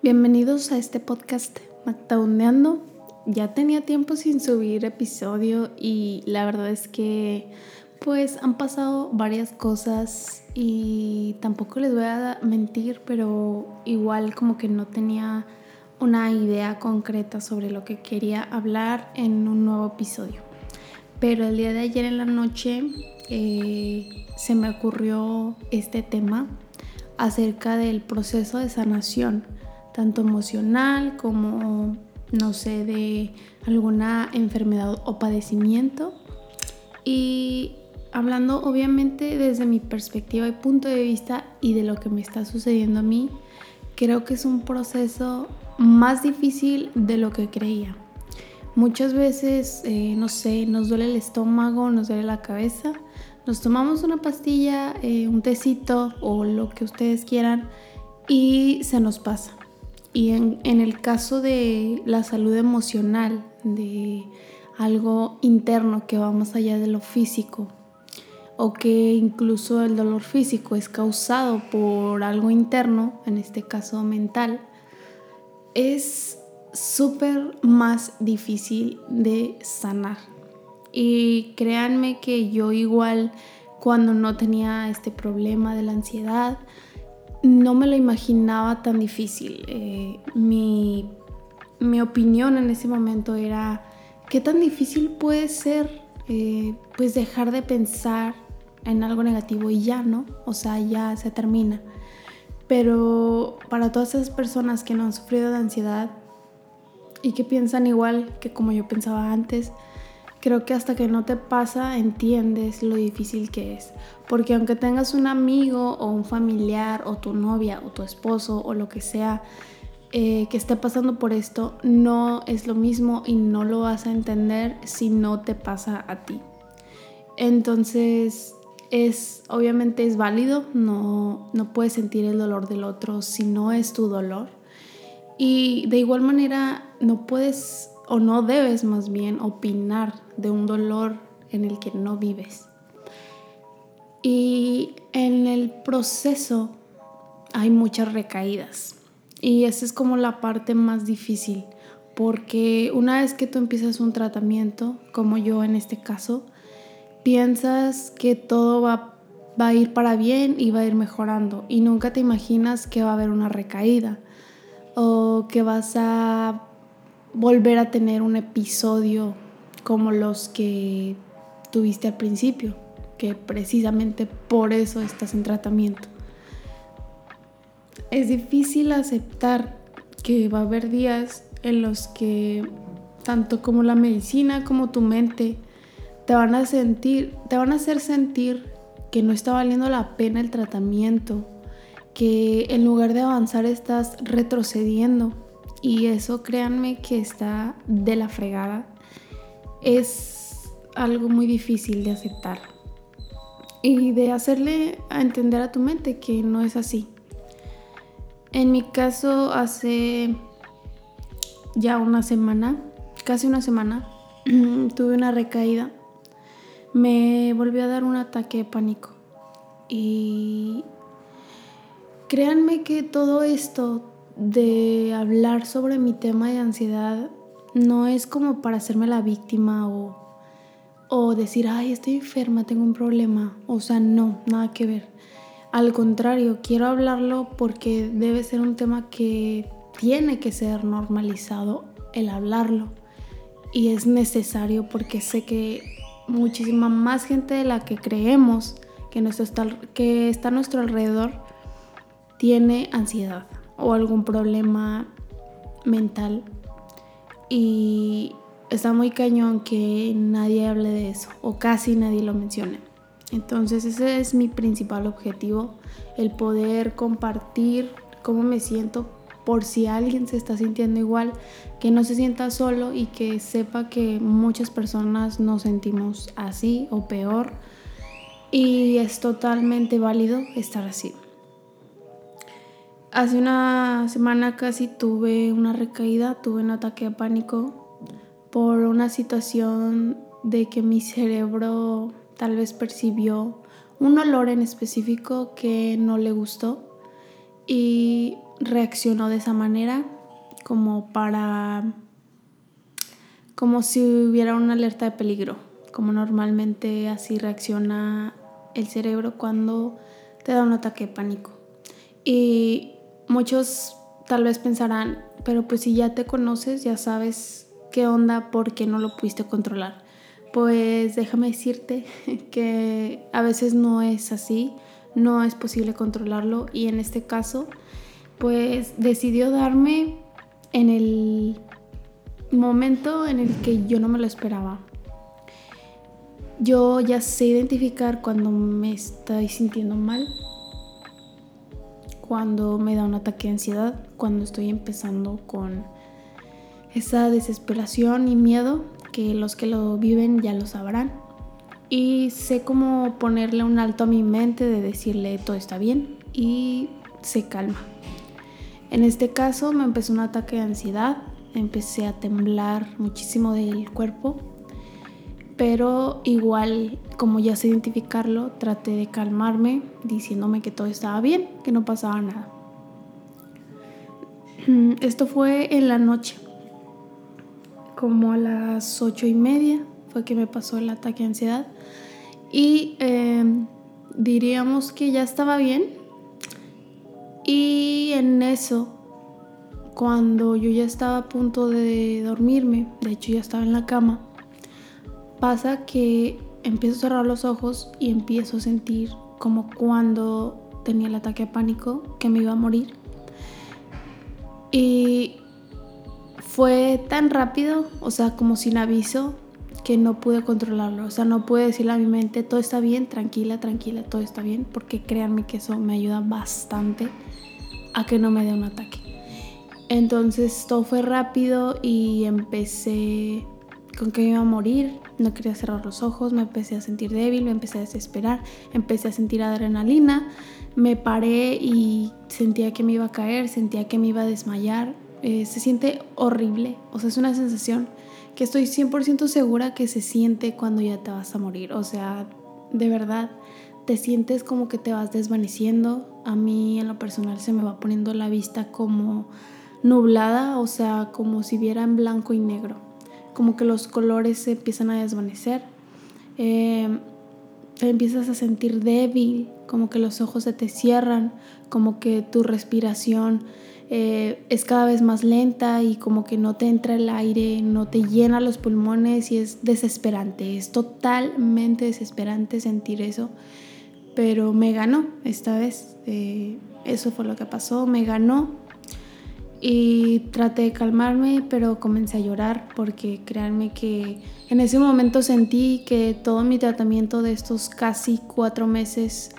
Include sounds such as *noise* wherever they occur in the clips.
Bienvenidos a este podcast Mactaundeando. Ya tenía tiempo sin subir episodio y la verdad es que pues han pasado varias cosas y tampoco les voy a mentir, pero igual como que no tenía una idea concreta sobre lo que quería hablar en un nuevo episodio. Pero el día de ayer en la noche eh, se me ocurrió este tema acerca del proceso de sanación tanto emocional como, no sé, de alguna enfermedad o padecimiento. Y hablando obviamente desde mi perspectiva y punto de vista y de lo que me está sucediendo a mí, creo que es un proceso más difícil de lo que creía. Muchas veces, eh, no sé, nos duele el estómago, nos duele la cabeza, nos tomamos una pastilla, eh, un tecito o lo que ustedes quieran y se nos pasa. Y en, el caso de la salud emocional, de algo interno que va más allá de lo físico, o que incluso el dolor físico es causado por algo interno, en este caso mental, es súper más difícil de sanar. Y créanme que yo igual cuando no tenía este problema de la ansiedad, no me lo imaginaba tan difícil. Eh, mi, opinión en ese momento era, ¿qué tan difícil puede ser eh, pues dejar de pensar en algo negativo y ya, ¿no? O sea, ya se termina. Pero para todas esas personas que no han sufrido de ansiedad y que piensan igual que como yo pensaba antes, creo que hasta que no te pasa entiendes lo difícil que es. Porque aunque tengas un amigo o un familiar o tu novia o tu esposo o lo que sea eh, que esté pasando por esto, no es lo mismo y no lo vas a entender si no te pasa a ti. Entonces, es obviamente es válido, no, no puedes sentir el dolor del otro si no es tu dolor. Y de igual manera, no puedes o no debes más bien opinar de un dolor en el que no vives. Y en el proceso hay muchas recaídas. Y esa es como la parte más difícil, porque una vez que tú empiezas un tratamiento, como yo en este caso, piensas que todo va, va a ir para bien y va a ir mejorando y nunca te imaginas que va a haber una recaída o que vas a volver a tener un episodio como los que tuviste al principio, que precisamente por eso estás en tratamiento. Es difícil aceptar que va a haber días en los que tanto como la medicina como tu mente te van a sentir, te van a hacer sentir que no está valiendo la pena el tratamiento, que en lugar de avanzar estás retrocediendo y eso créanme que está de la fregada. Es algo muy difícil de aceptar y de hacerle entender a tu mente que no es así. En mi caso hace ya una semana, casi una semana, *clears throat* tuve una recaída. Me volvió a dar un ataque de pánico. Y créanme que todo esto de hablar sobre mi tema de ansiedad no es como para hacerme la víctima o, o decir, ay, estoy enferma, tengo un problema. O sea, no, nada que ver. Al contrario, quiero hablarlo porque debe ser un tema que tiene que ser normalizado el hablarlo. Y es necesario porque sé que muchísima más gente de la que creemos que, nuestro que está a nuestro alrededor tiene ansiedad o algún problema mental y está muy cañón que nadie hable de eso o casi nadie lo mencione. Entonces ese es mi principal objetivo, el poder compartir cómo me siento por si alguien se está sintiendo igual, que no se sienta solo y que sepa que muchas personas nos sentimos así o peor y es totalmente válido estar así. Hace una semana casi tuve una recaída, tuve un ataque de pánico por una situación de que mi cerebro tal vez percibió un olor en específico que no le gustó y reaccionó de esa manera como para como si hubiera una alerta de peligro, como normalmente así reacciona el cerebro cuando te da un ataque de pánico. Y muchos tal vez pensarán, pero pues si ya te conoces, ya sabes qué onda, por qué no lo pudiste controlar. Pues déjame decirte *laughs* que a veces no es así, no es posible controlarlo y en este caso pues decidió darme en el momento en el que yo no me lo esperaba. Yo ya sé identificar cuando me estoy sintiendo mal, cuando me da un ataque de ansiedad, cuando estoy empezando con esa desesperación y miedo, que los que lo viven ya lo sabrán. Y sé cómo ponerle un alto a mi mente de decirle todo está bien y se calma. En este caso me empezó un ataque de ansiedad, empecé a temblar muchísimo del cuerpo, pero igual como ya sé identificarlo, traté de calmarme diciéndome que todo estaba bien, que no pasaba nada. Esto fue en la noche, como a las ocho y media fue que me pasó el ataque de ansiedad y em, diríamos que ya estaba bien, y en eso, cuando yo ya estaba a punto de dormirme, de hecho ya estaba en la cama, pasa que empiezo a cerrar los ojos y empiezo a sentir como cuando tenía el ataque de pánico que me iba a morir. Y fue tan rápido, o sea, como sin aviso, que no pude controlarlo. O sea, no pude decirle a mi mente, todo está bien, tranquila, tranquila, todo está bien, porque créanme que eso me ayuda bastante a que no me dé un ataque. Entonces todo fue rápido y empecé con que me iba a morir, no quería cerrar los ojos, me empecé a sentir débil, me empecé a desesperar, empecé a sentir adrenalina, me paré y sentía que me iba a caer, sentía que me iba a desmayar, eh, se siente horrible, o sea, es una sensación que estoy 100% segura que se siente cuando ya te vas a morir, o sea, de verdad, te sientes como que te vas desvaneciendo. A mí en lo personal se me va poniendo la vista como nublada, o sea, como si viera en blanco y negro. Como que los colores se empiezan a desvanecer. Em, te empiezas a sentir débil, como que los ojos se te cierran, como que tu respiración eh, es cada vez más lenta y como que no te entra el aire, no te llena los pulmones y es desesperante, es totalmente desesperante sentir eso pero me ganó esta vez. Eh, eso fue lo que pasó, me ganó y traté de calmarme, pero comencé a llorar porque créanme que en ese momento sentí que todo mi tratamiento de estos casi cuatro meses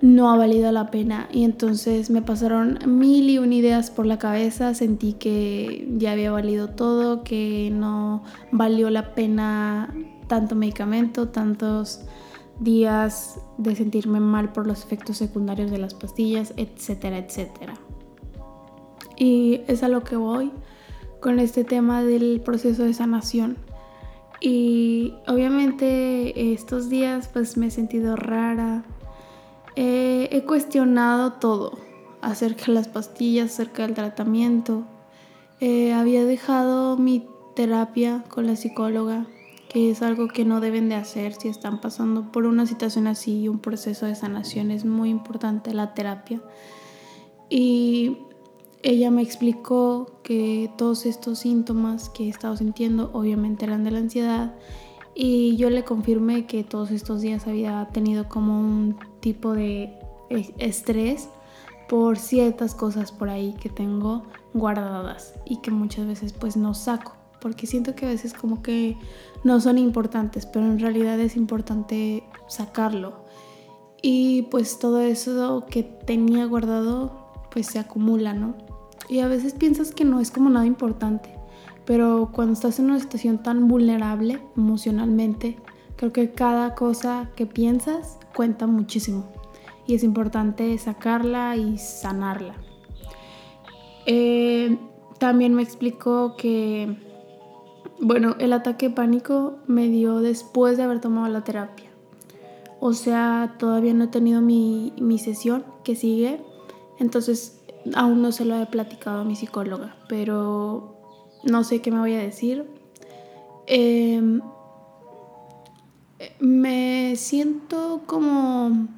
no ha valido la pena y entonces me pasaron mil y un ideas por la cabeza, sentí que ya había valido todo, que no valió la pena tanto medicamento, tantos días de sentirme mal por los efectos secundarios de las pastillas, etcétera, etcétera. Y es a lo que voy con este tema del proceso de sanación. Y obviamente estos días pues me he sentido rara. he cuestionado todo acerca de las pastillas, acerca del tratamiento. Eh, había dejado mi terapia con la psicóloga que es algo que no deben de hacer si están pasando por una situación así, un proceso de sanación. Es muy importante la terapia. Y ella me explicó que todos estos síntomas que he estado sintiendo obviamente eran de la ansiedad y yo le confirmé que todos estos días había tenido como un tipo de estrés por ciertas cosas por ahí que tengo guardadas y que muchas veces pues no saco porque siento que a veces como que no son importantes, pero en realidad es importante sacarlo. Y pues todo eso que tenía guardado pues se acumula, ¿no? Y a veces piensas que no es como nada importante, pero cuando estás en una situación tan vulnerable emocionalmente, creo que cada cosa que piensas cuenta muchísimo y es importante sacarla y sanarla. Eh, también me explicó que bueno, el ataque de pánico me dio después de haber tomado la terapia. O sea, todavía no he tenido mi, sesión que sigue. Entonces, aún no se lo he platicado a mi psicóloga, pero no sé qué me voy a decir. Em, me siento como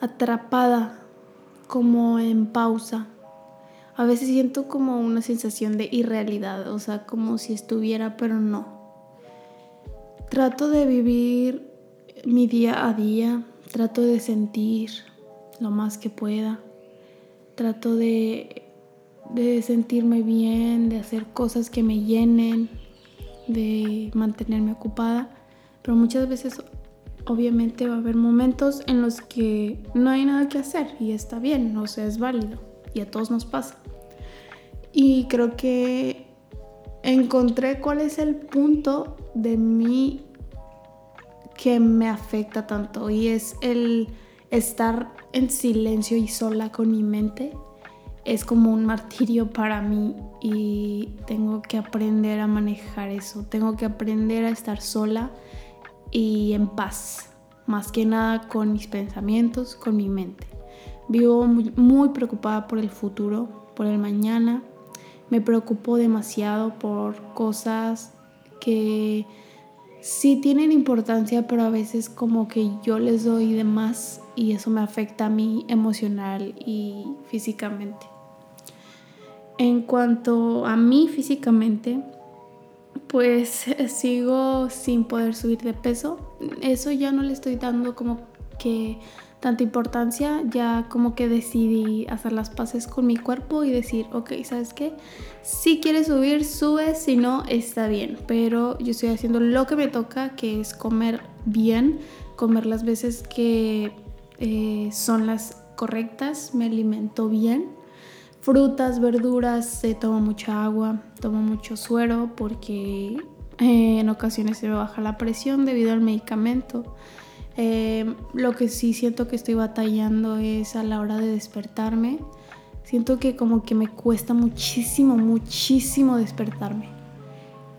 atrapada, como en pausa. A veces siento como una sensación de irrealidad, o sea, como si estuviera, pero no. Trato de vivir mi día a día, trato de sentir lo más que pueda, trato de, de sentirme bien, de hacer cosas que me llenen, de mantenerme ocupada, pero muchas veces obviamente va a haber momentos en los que no hay nada que hacer y está bien, o sea, es válido y a todos nos pasa. Y creo que encontré cuál es el punto de mí que me afecta tanto y es el estar en silencio y sola con mi mente. Es como un martirio para mí y tengo que aprender a manejar eso. Tengo que aprender a estar sola y en paz, más que nada con mis pensamientos, con mi mente. Vivo muy, preocupada por el futuro, por el mañana. Me preocupo demasiado por cosas que sí tienen importancia, pero a veces como que yo les doy de más y eso me afecta a mí emocional y físicamente. En cuanto a mí físicamente, pues *laughs* sigo sin poder subir de peso. Eso ya no le estoy dando como que tanta importancia, ya como que decidí hacer las paces con mi cuerpo y decir, ok, ¿sabes qué? Si quieres subir, sube, si no, está bien, pero yo estoy haciendo lo que me toca, que es comer bien, comer las veces que eh, son las correctas, me alimento bien frutas, verduras, tomo mucha agua, tomo mucho suero porque eh, en ocasiones se me baja la presión debido al medicamento. Eh, lo que sí siento que estoy batallando es a la hora de despertarme. Siento que como que me cuesta muchísimo, muchísimo despertarme.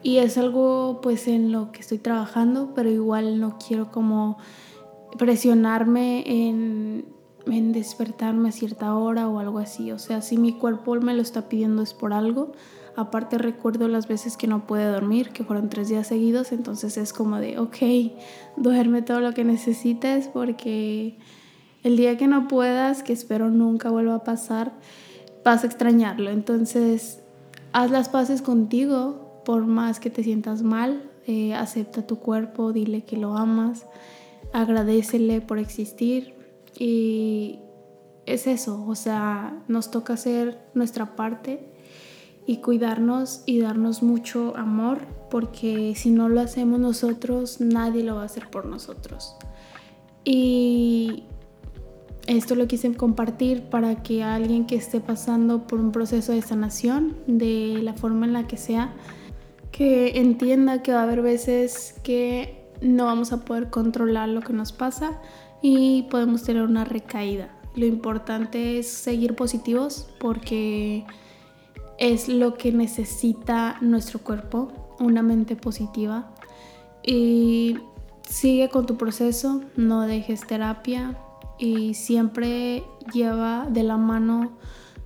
Y es algo pues en lo que estoy trabajando, pero igual no quiero como presionarme en en despertarme a cierta hora o algo así. O sea, si mi cuerpo me lo está pidiendo es por algo. Aparte recuerdo las veces que no pude dormir, que fueron tres días seguidos, entonces es como de, ok, *laughs* duerme todo lo que necesites porque el día que no puedas, que espero nunca vuelva a pasar, vas a extrañarlo. Entonces, haz las paces contigo, por más que te sientas mal, eh, acepta tu cuerpo, dile que lo amas, agradecele por existir, y es eso, o sea, nos toca hacer nuestra parte y cuidarnos y darnos mucho amor, porque si no lo hacemos nosotros, nadie lo va a hacer por nosotros. Y esto lo quise compartir para que alguien que esté pasando por un proceso de sanación, de la forma en la que sea, que entienda que va a haber veces que no vamos a poder controlar lo que nos pasa, y podemos tener una recaída. Lo importante es seguir positivos porque es lo que necesita nuestro cuerpo, una mente positiva. Y sigue con tu proceso, no dejes terapia y siempre lleva de la mano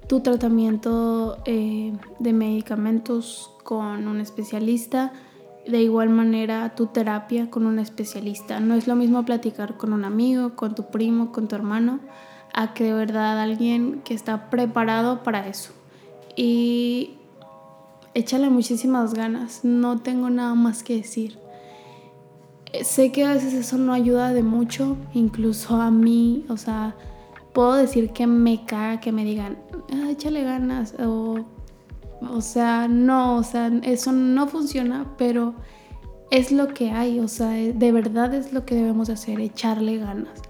tu tratamiento eh, de medicamentos con un especialista de igual manera tu terapia con un especialista. No es lo mismo platicar con un amigo, con tu primo, con tu hermano, a que de verdad alguien que está preparado para eso. Y échale muchísimas ganas, no tengo nada más que decir. Sé que a veces eso no ayuda de mucho, incluso a mí, o sea, puedo decir que me caga que me digan, ah, échale ganas, o o sea, no, o sea, eso no funciona, pero es lo que hay, o sea, de verdad es lo que debemos hacer, echarle ganas.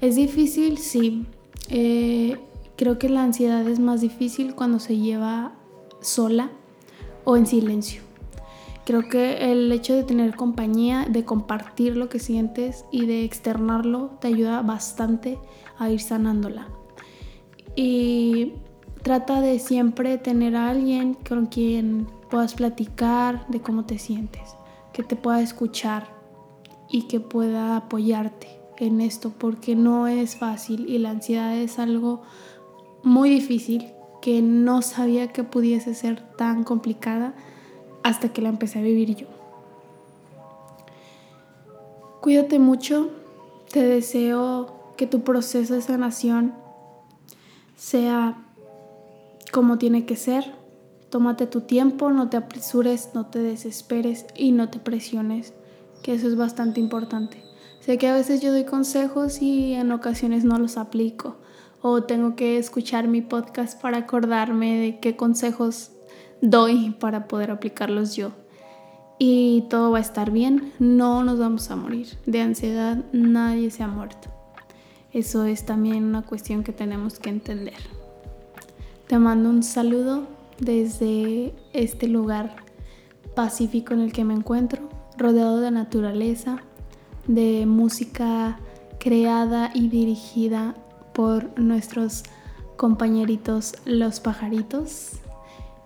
Es difícil, sí. Eh, creo que la ansiedad es más difícil cuando se lleva sola o en silencio. Creo que el hecho de tener compañía, de compartir lo que sientes y de externarlo te ayuda bastante a ir sanándola. Y Trata de siempre tener a alguien con quien puedas platicar de cómo te sientes, que te pueda escuchar y que pueda apoyarte en esto, porque no es fácil y la ansiedad es algo muy difícil que no sabía que pudiese ser tan complicada hasta que la empecé a vivir yo. Cuídate mucho, te deseo que tu proceso de sanación sea como tiene que ser. Tómate tu tiempo, no te apresures, no te desesperes y no te presiones, que eso es bastante importante. Sé que a veces yo doy consejos y en ocasiones no los aplico o tengo que escuchar mi podcast para acordarme de qué consejos doy para poder aplicarlos yo. Y todo va a estar bien, no nos vamos a morir. De ansiedad nadie se ha muerto. Eso es también una cuestión que tenemos que entender. Te mando un saludo desde este lugar pacífico en el que me encuentro, rodeado de naturaleza, de música creada y dirigida por nuestros compañeritos los pajaritos.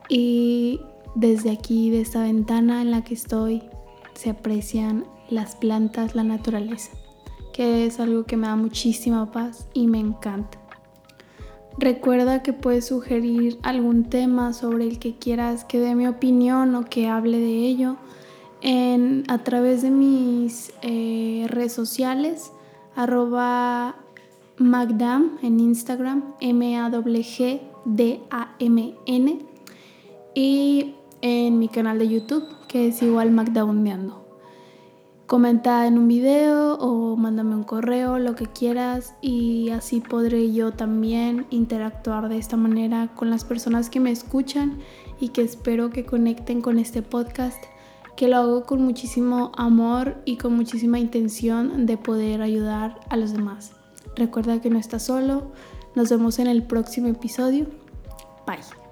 Y desde aquí, de esta ventana en la que estoy, se aprecian las plantas, la naturaleza, que es algo que me da muchísima paz y me encanta. Recuerda que puedes sugerir algún tema sobre el que quieras que dé mi opinión o que hable de ello en, a través de mis eh, redes sociales, arroba Magdam en Instagram, M-A-G-D-A-M-N, y en mi canal de YouTube, que es igual Magdaundeando. Comenta en un video o mándame un correo, lo que quieras, y así podré yo también interactuar de esta manera con las personas que me escuchan y que espero que conecten con este podcast, que lo hago con muchísimo amor y con muchísima intención de poder ayudar a los demás. Recuerda que no estás solo. Nos vemos en el próximo episodio. Bye.